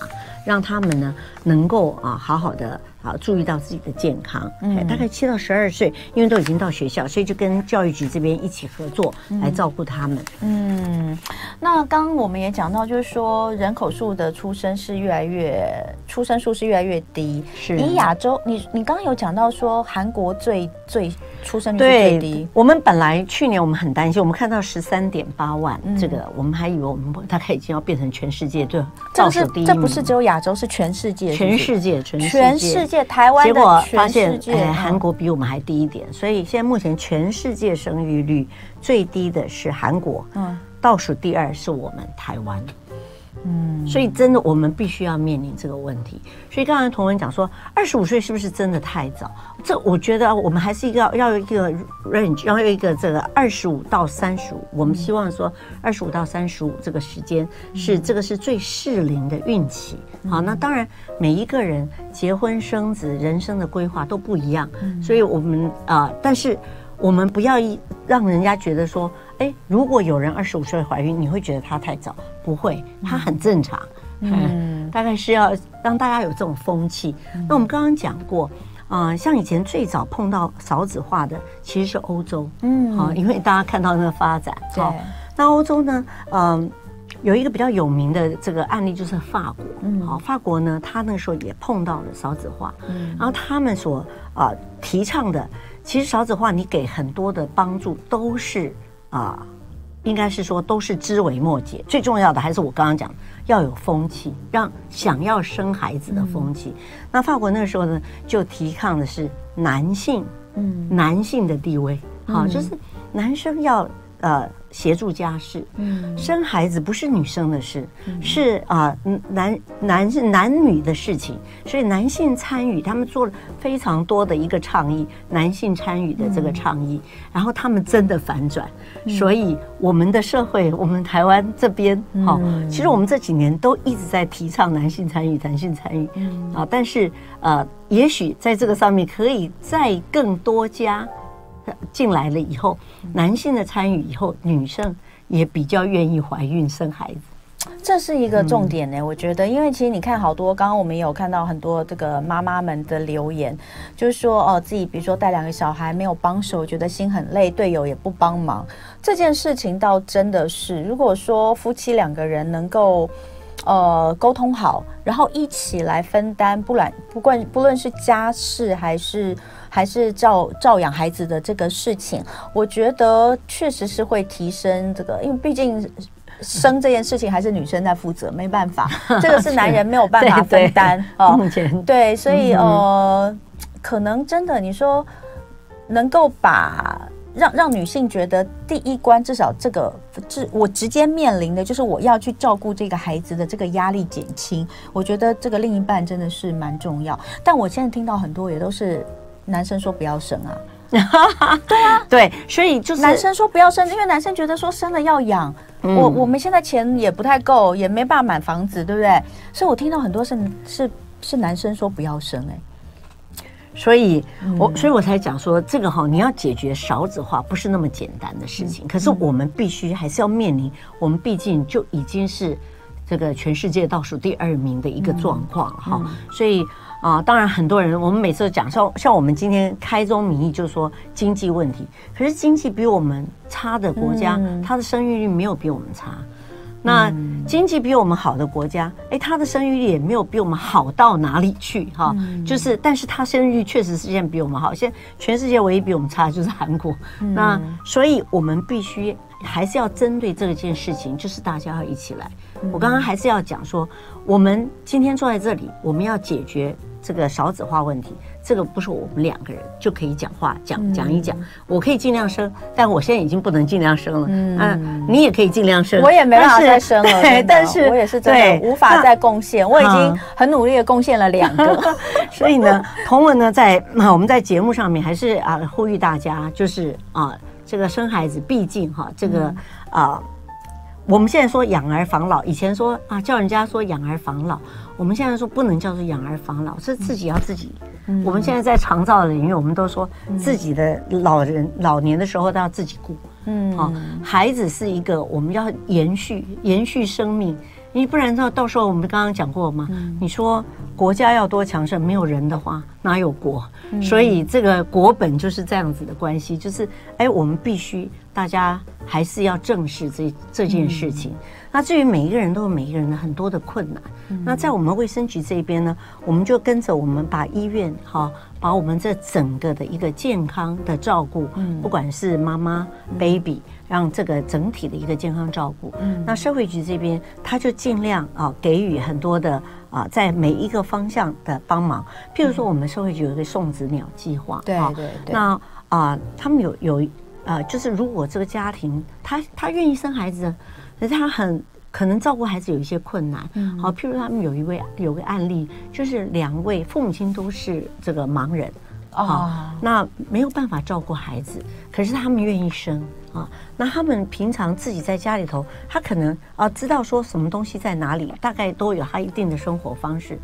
[SPEAKER 3] 让他们呢能够啊好好的啊，注意到自己的健康。嗯，大概七到十二岁，因为都已经到学校，所以就跟教育局这边一起合作来照顾他们。
[SPEAKER 2] 嗯，那刚刚我们也讲到，就是说人口数的出生是越来越，出生数是越来越低。
[SPEAKER 3] 是，
[SPEAKER 2] 以亚洲，你你刚刚有讲到说韩国最最出生率最低。
[SPEAKER 3] 我们本来去年我们很担心，我们看到十三点八万，嗯、这个我们还以为我们大概已经要变成全世界对倒数第一。
[SPEAKER 2] 这不是只有亚洲，是全世界是是，
[SPEAKER 3] 全世界，全世界，
[SPEAKER 2] 全世界。台湾
[SPEAKER 3] 结果发现，哎，韩国比我们还低一点，所以现在目前全世界生育率最低的是韩国，嗯，倒数第二是我们台湾。嗯，所以真的，我们必须要面临这个问题。所以刚才同文讲说，二十五岁是不是真的太早？这我觉得我们还是一个要要一个 range，要有一个这个二十五到三十五。我们希望说，二十五到三十五这个时间是这个是最适龄的孕期。好，那当然每一个人结婚生子、人生的规划都不一样，所以我们啊、呃，但是我们不要一让人家觉得说。哎，如果有人二十五岁怀孕，你会觉得她太早？不会，她很正常。嗯，嗯，大概是要让大家有这种风气。嗯、那我们刚刚讲过，啊、呃，像以前最早碰到少子化的其实是欧洲。嗯，好，因为大家看到那个发展。对。那欧洲呢，嗯、呃，有一个比较有名的这个案例就是法国。嗯。好，法国呢，他那时候也碰到了少子化。嗯。然后他们所啊、呃、提倡的，其实少子化你给很多的帮助都是。啊，应该是说都是枝微末节，最重要的还是我刚刚讲，要有风气，让想要生孩子的风气。嗯、那法国那个时候呢，就提倡的是男性，嗯，男性的地位，好、嗯，就是男生要呃。协助家事，嗯，生孩子不是女生的事，嗯、是啊、呃，男男是男女的事情，所以男性参与，他们做了非常多的一个倡议，男性参与的这个倡议，嗯、然后他们真的反转，嗯、所以我们的社会，我们台湾这边，好、嗯。哦，其实我们这几年都一直在提倡男性参与，男性参与，嗯、啊，但是呃，也许在这个上面可以再更多加。进来了以后，男性的参与以后，女生也比较愿意怀孕生孩子，
[SPEAKER 2] 这是一个重点呢、我觉得，因为其实你看，好多刚刚我们有看到很多这个妈妈们的留言，就是说哦，自己比如说带两个小孩没有帮手，觉得心很累，队友也不帮忙，这件事情倒真的是，如果说夫妻两个人能够。呃，沟通好，然后一起来分担，不然不管不论是家事还是还是照照养孩子的这个事情，我觉得确实是会提升这个，因为毕竟生这件事情还是女生在负责，没办法，这个是男人没有办法分担啊。目前对，所以呃，可能真的你说能够把。让让女性觉得第一关至少这个，是我直接面临的就是我要去照顾这个孩子的这个压力减轻。我觉得这个另一半真的是蛮重要。但我现在听到很多也都是男生说不要生啊，对啊，
[SPEAKER 3] 对，所以就是
[SPEAKER 2] 男生说不要生，因为男生觉得说生了要养，嗯、我我们现在钱也不太够，也没办法买房子，对不对？所以我听到很多是是是男生说不要生、欸，哎。
[SPEAKER 3] 所以，我所以我才讲说，这个哈，你要解决少子化不是那么简单的事情。可是我们必须还是要面临，我们毕竟就已经是这个全世界倒数第二名的一个状况哈。所以啊，当然很多人，我们每次都讲像像我们今天开宗明义就是说经济问题，可是经济比我们差的国家，它的生育率没有比我们差。那经济比我们好的国家，哎，他的生育率也没有比我们好到哪里去哈。就是，但是他生育率确实是现在比我们好。现在全世界唯一比我们差的就是韩国。那所以我们必须还是要针对这件事情，就是大家要一起来。我刚刚还是要讲说，我们今天坐在这里，我们要解决这个少子化问题。这个不是我们两个人就可以讲话讲讲一讲，我可以尽量生，但我现在已经不能尽量生了。嗯，你也可以尽量生，
[SPEAKER 2] 我也没办法再生了。对，但是我也是真的无法再贡献，我已经很努力的贡献了两个。
[SPEAKER 3] 所以呢，同文呢，在我们在节目上面还是啊呼吁大家，就是啊这个生孩子，毕竟哈这个啊。我们现在说养儿防老，以前说啊叫人家说养儿防老，我们现在说不能叫做养儿防老，是自己要自己。嗯、我们现在在长照的领域，我们都说自己的老人、嗯、老年的时候都要自己顾。嗯，好，孩子是一个我们要延续延续生命，因你不然到到时候我们刚刚讲过吗？嗯、你说国家要多强盛，没有人的话哪有国？嗯、所以这个国本就是这样子的关系，就是哎，我们必须大家还是要正视这这件事情。嗯、那至于每一个人都有每一个人的很多的困难，嗯、那在我们卫生局这边呢，我们就跟着我们把医院哈，把我们这整个的一个健康的照顾，嗯、不管是妈妈、baby。让这个整体的一个健康照顾，嗯，那社会局这边他就尽量啊给予很多的啊在每一个方向的帮忙，譬如说我们社会局有一个送子鸟计划，
[SPEAKER 2] 对对对，
[SPEAKER 3] 那啊他们有有呃就是如果这个家庭他他愿意生孩子，可是他很可能照顾孩子有一些困难，嗯，好，譬如他们有一位有个案例，就是两位父母亲都是这个盲人。啊，那没有办法照顾孩子，可是他们愿意生啊。那他们平常自己在家里头，他可能啊知道说什么东西在哪里，大概都有他一定的生活方式。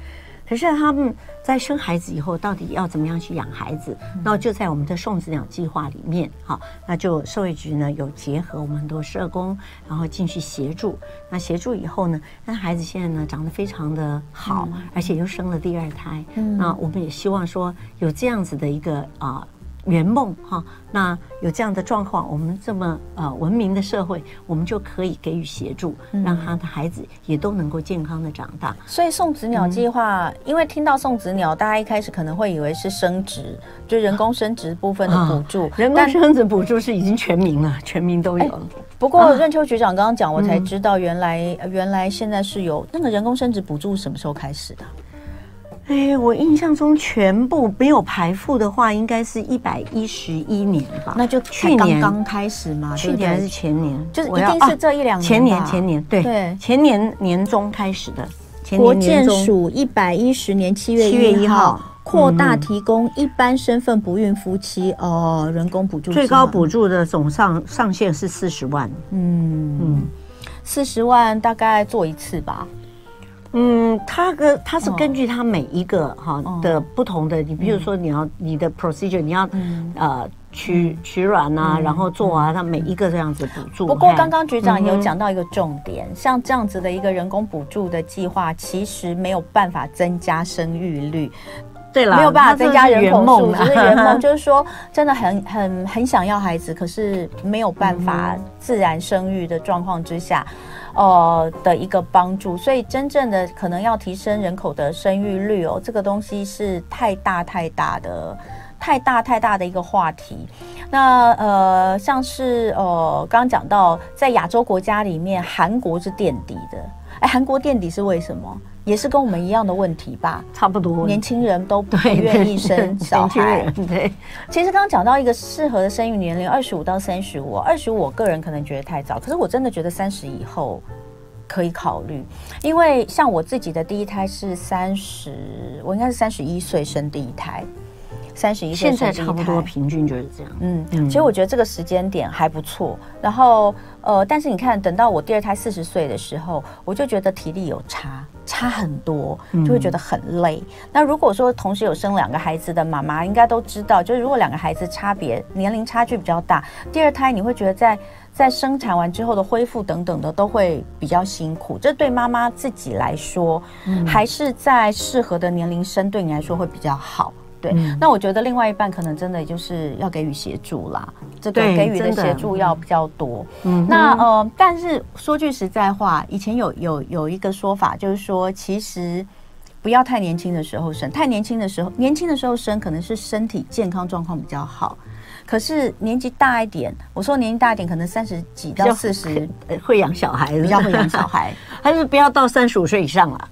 [SPEAKER 3] 可是他们在生孩子以后，到底要怎么样去养孩子？那就在我们的送子鸟计划里面，好，那就社会局呢有结合我们很多社工，然后进去协助。那协助以后呢，那孩子现在呢长得非常的好，而且又生了第二胎。那我们也希望说有这样子的一个啊。圆梦哈，那有这样的状况，我们这么呃文明的社会，我们就可以给予协助，让他的孩子也都能够健康的长大。
[SPEAKER 2] 所以送子鸟计划，嗯、因为听到送子鸟，大家一开始可能会以为是生殖，就人工生殖部分的补助。啊、
[SPEAKER 3] 人工生殖补助是已经全民了，全民都有。欸、
[SPEAKER 2] 不过任秋局长刚刚讲，我才知道原来、嗯、原来现在是有那个人工生殖补助，什么时候开始的？
[SPEAKER 3] 哎，我印象中全部没有排付的话，应该是一百一十一年吧？
[SPEAKER 2] 那就去年刚开始嘛？
[SPEAKER 3] 去年还是前年？
[SPEAKER 2] 就是一定是这一两年。
[SPEAKER 3] 前年，前年，对对，前年年中开始的。
[SPEAKER 2] 国建署一百一十年七月七月一号扩大提供一般身份不孕夫妻哦人工补助，
[SPEAKER 3] 最高补助的总上上限是四十万。嗯
[SPEAKER 2] 嗯，四十万大概做一次吧。
[SPEAKER 3] 嗯，他跟他是根据他每一个哈的不同的，你比如说你要你的 procedure，你要呃取取卵啊，然后做啊，他每一个这样子补助。
[SPEAKER 2] 不过刚刚局长有讲到一个重点，像这样子的一个人工补助的计划，其实没有办法增加生育率。
[SPEAKER 3] 对了，
[SPEAKER 2] 没有办法增加人口数，只是圆梦，就是说真的很很很想要孩子，可是没有办法自然生育的状况之下。呃的一个帮助，所以真正的可能要提升人口的生育率哦，这个东西是太大太大的、太大太大的一个话题。那呃，像是呃刚刚讲到，在亚洲国家里面，韩国是垫底的。哎，韩国垫底是为什么？也是跟我们一样的问题吧？
[SPEAKER 3] 差不多，
[SPEAKER 2] 年轻人都不愿意生 小孩。对，对，其实刚刚讲到一个适合的生育年龄，二十五到三十五。二十五，我个人可能觉得太早，可是我真的觉得三十以后可以考虑。因为像我自己的第一胎是三十，我应该是三十一岁生第一胎。三十一岁，
[SPEAKER 3] 现在差不多平均就是这样。
[SPEAKER 2] 嗯，其实我觉得这个时间点还不错。然后，呃，但是你看，等到我第二胎四十岁的时候，我就觉得体力有差，差很多，就会觉得很累。嗯、那如果说同时有生两个孩子的妈妈，应该都知道，就是如果两个孩子差别年龄差距比较大，第二胎你会觉得在在生产完之后的恢复等等的都会比较辛苦。这对妈妈自己来说，嗯、还是在适合的年龄生，对你来说会比较好。对，嗯、那我觉得另外一半可能真的就是要给予协助啦，这个给予的协助要比较多。嗯，那呃，但是说句实在话，以前有有有一个说法，就是说其实不要太年轻的时候生，太年轻的时候，年轻的时候生可能是身体健康状况比较好，可是年纪大一点，我说年纪大一点，可能三十几到四十
[SPEAKER 3] 会养小孩，
[SPEAKER 2] 比较会养小孩，
[SPEAKER 3] 还是不要到三十五岁以上了。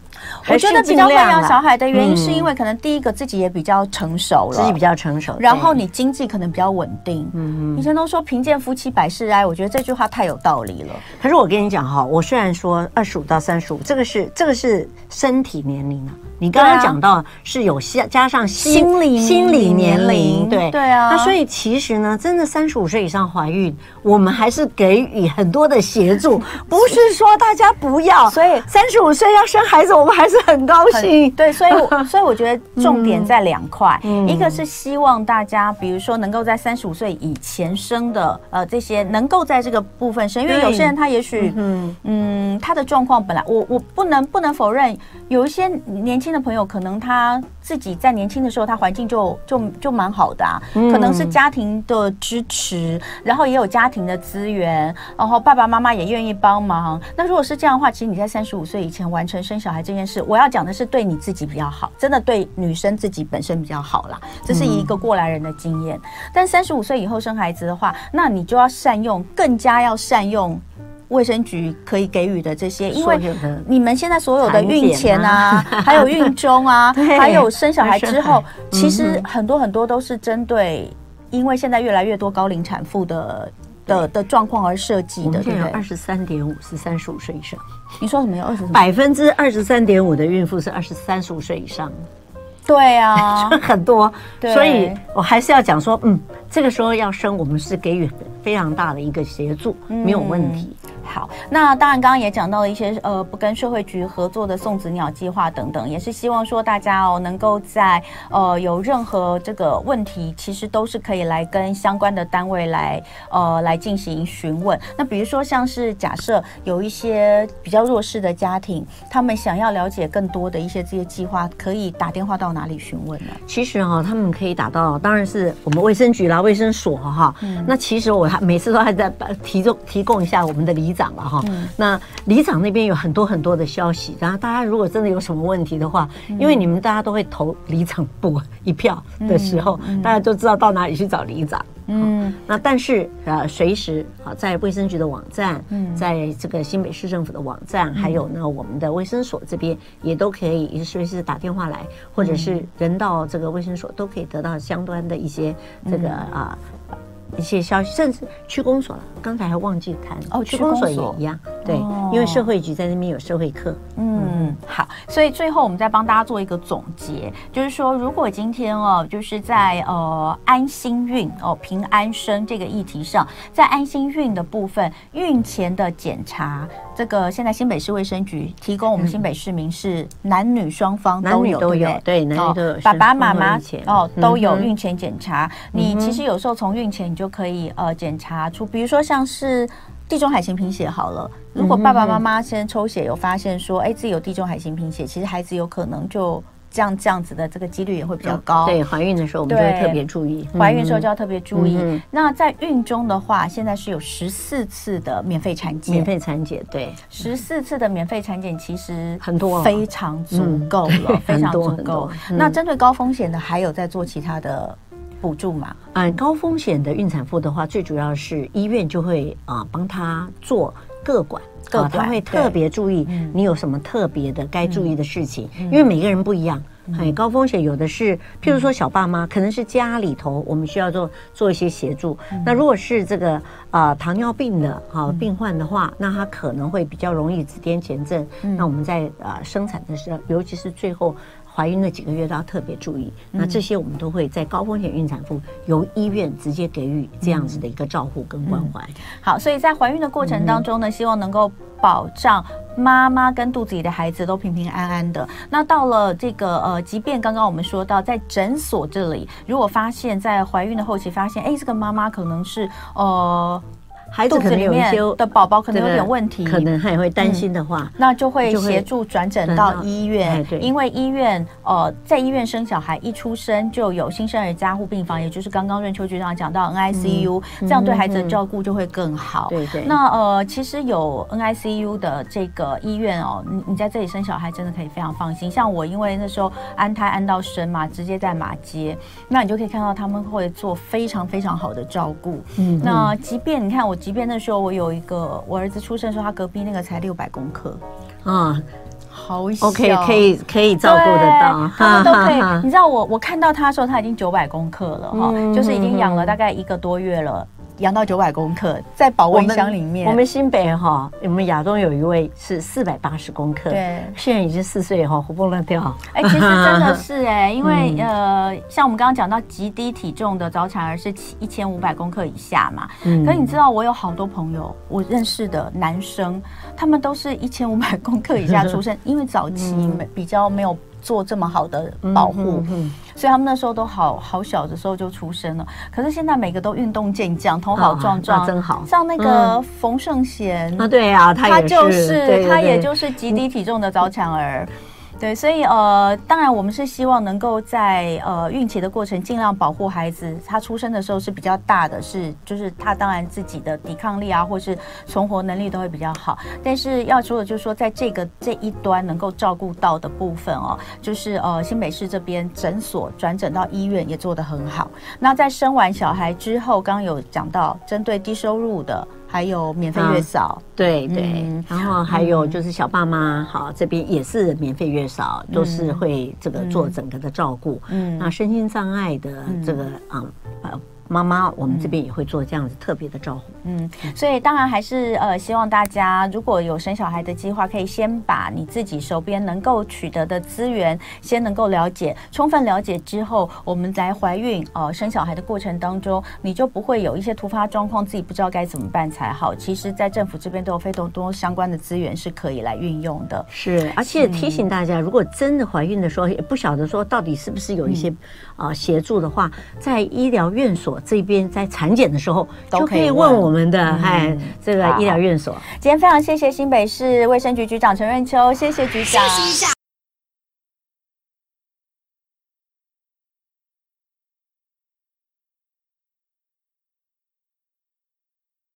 [SPEAKER 2] 我觉得比较会养小孩的原因，是因为可能第一个自己也比较成熟了，
[SPEAKER 3] 自己比较成熟，
[SPEAKER 2] 然后你经济可能比较稳定。嗯，以前都说贫贱夫妻百事哀，我觉得这句话太有道理了。
[SPEAKER 3] 可是我跟你讲哈，我虽然说二十五到三十五，这个是这个是身体年龄啊。你刚刚讲到是有加加上心理心理年龄，对
[SPEAKER 2] 对啊。
[SPEAKER 3] 那所以其实呢，真的三十五岁以上怀孕，我们还是给予很多的协助，不是说大家不要。所以三十五岁要生孩子，我们。还是很高兴。
[SPEAKER 2] 对，所以 所以我觉得重点在两块，嗯、一个是希望大家，比如说能够在三十五岁以前生的，呃，这些能够在这个部分生，因为有些人他也许，嗯嗯，他的状况本来，我我不能不能否认，有一些年轻的朋友可能他自己在年轻的时候，他环境就就就蛮好的啊，可能是家庭的支持，然后也有家庭的资源，然后爸爸妈妈也愿意帮忙。那如果是这样的话，其实你在三十五岁以前完成生小孩这件事，我要讲的是对你自己比较好，真的对女生自己本身比较好啦。这是一个过来人的经验。但三十五岁以后生孩子的话，那你就要善用，更加要善用卫生局可以给予的这些，因为你们现在所有的孕前啊，还有孕中啊，还有生小孩之后，其实很多很多都是针对，因为现在越来越多高龄产妇的。的的状况而设计的，对不对？
[SPEAKER 3] 二十三点五是三十五岁以上。
[SPEAKER 2] 你说什么？有二十
[SPEAKER 3] 百分之二十三点五的孕妇是二十三十五岁以上。
[SPEAKER 2] 对啊，
[SPEAKER 3] 很多。所以我还是要讲说，嗯，这个时候要生，我们是给予非常大的一个协助，没有问题。嗯好，那当然，刚刚也讲到了一些呃，不跟社会局合作的送子鸟计划等等，也是希望说大家哦，能够在呃有任何这个问题，其实都是可以来跟相关的单位来呃来进行询问。那比如说像是假设有一些比较弱势的家庭，他们想要了解更多的一些这些计划，可以打电话到哪里询问呢？其实哈、哦，他们可以打到，当然是我们卫生局啦、卫生所哈。嗯、那其实我还每次都还在提供提供一下我们的里长。了哈，那里长那边有很多很多的消息，然后大家如果真的有什么问题的话，因为你们大家都会投里长部一票的时候，大家就知道到哪里去找里长。嗯，那但是呃，随时啊，在卫生局的网站，在这个新北市政府的网站，还有呢我们的卫生所这边也都可以随时打电话来，或者是人到这个卫生所都可以得到相关的一些这个啊。一些消息，甚至区公所了，刚才还忘记谈哦，区公所也一样，对，哦、因为社会局在那边有社会课。嗯，好，所以最后我们再帮大家做一个总结，就是说，如果今天哦，就是在呃安心孕哦平安生这个议题上，在安心孕的部分，孕前的检查，这个现在新北市卫生局提供我们新北市民是男女双方都有，都有，对，男女都有，爸爸妈妈哦都有孕前检查。你其实有时候从孕前你就就可以呃检查出，比如说像是地中海型贫血好了，如果爸爸妈妈先抽血有发现说，哎，自己有地中海型贫血，其实孩子有可能就这样这样子的这个几率也会比较高。对，怀孕的时候我们就会特别注意，怀孕的时候就要特别注意。嗯、那在孕中的话，现在是有十四次的免费产检，免费产检，对，十四次的免费产检其实很多，非常足够了，非常足够。那针对高风险的，还有在做其他的。补助嘛，嗯，高风险的孕产妇的话，最主要是医院就会啊帮她做个管，个管，他会特别注意你有什么特别的该注意的事情，因为每个人不一样。很高风险有的是，譬如说小爸妈，可能是家里头我们需要做做一些协助。那如果是这个啊糖尿病的啊病患的话，那他可能会比较容易子癫前症。那我们在啊生产的时候，尤其是最后。怀孕那几个月都要特别注意，那这些我们都会在高风险孕产妇由医院直接给予这样子的一个照顾跟关怀。好，所以在怀孕的过程当中呢，希望能够保障妈妈跟肚子里的孩子都平平安安的。那到了这个呃，即便刚刚我们说到在诊所这里，如果发现，在怀孕的后期发现，哎，这个妈妈可能是呃。孩子可能有一些的宝宝可能有点问题，可能他也会担心的话，那就会协助转诊到医院。因为医院呃，在医院生小孩一出生就有新生儿加护病房，也就是刚刚润秋局长讲到 NICU，这样对孩子的照顾就会更好。对对。那呃，其实有 NICU 的这个医院哦，你你在这里生小孩真的可以非常放心。像我因为那时候安胎安到生嘛，直接在马街，那你就可以看到他们会做非常非常好的照顾。嗯。那即便你看我。即便那时候我有一个我儿子出生的时候，他隔壁那个才六百公克，啊，好小，OK，可以可以照顾得到，他们都可以。你知道我我看到他的时候，他已经九百公克了哈，就是已经养了大概一个多月了。
[SPEAKER 2] 养到九百公克，在保温箱里面。
[SPEAKER 3] 我们，新北哈，我们亚东有一位是四百八十公克，
[SPEAKER 2] 对，
[SPEAKER 3] 现在已经四岁哈，活蹦乱跳。
[SPEAKER 2] 哎、欸，其实真的 是哎、欸，因为、嗯、呃，像我们刚刚讲到极低体重的早产儿是一千五百公克以下嘛，嗯，可是你知道我有好多朋友，我认识的男生，他们都是一千五百公克以下出生，因为早期没比较没有。做这么好的保护，嗯、所以他们那时候都好好小的时候就出生了。可是现在每个都运动健将，头好壮壮，
[SPEAKER 3] 真好。
[SPEAKER 2] 像那个冯圣贤
[SPEAKER 3] 啊，对啊，他
[SPEAKER 2] 就是他也就是极低体重的早产儿。对，所以呃，当然我们是希望能够在呃孕期的过程尽量保护孩子，他出生的时候是比较大的，是就是他当然自己的抵抗力啊，或是存活能力都会比较好。但是要说的就是说，在这个这一端能够照顾到的部分哦，就是呃新北市这边诊所转诊到医院也做得很好。那在生完小孩之后，刚刚有讲到针对低收入的。还有免费月嫂，
[SPEAKER 3] 嗯、对对、嗯，然后还有就是小爸妈，好这边也是免费月嫂，都是会这个做整个的照顾。嗯，那身心障碍的这个啊。嗯妈妈，我们这边也会做这样子特别的照顾。
[SPEAKER 2] 嗯，所以当然还是呃，希望大家如果有生小孩的计划，可以先把你自己手边能够取得的资源先能够了解，充分了解之后，我们在怀孕呃生小孩的过程当中，你就不会有一些突发状况，自己不知道该怎么办才好。其实，在政府这边都有非常多相关的资源是可以来运用的。
[SPEAKER 3] 是，而且提醒大家，如果真的怀孕的时候也不晓得说到底是不是有一些啊、呃、协助的话，在医疗院所。这边在产检的时候都可以问我们的哎，这个医疗院所。
[SPEAKER 2] 今天非常谢谢新北市卫生局局长陈润秋，谢谢局长。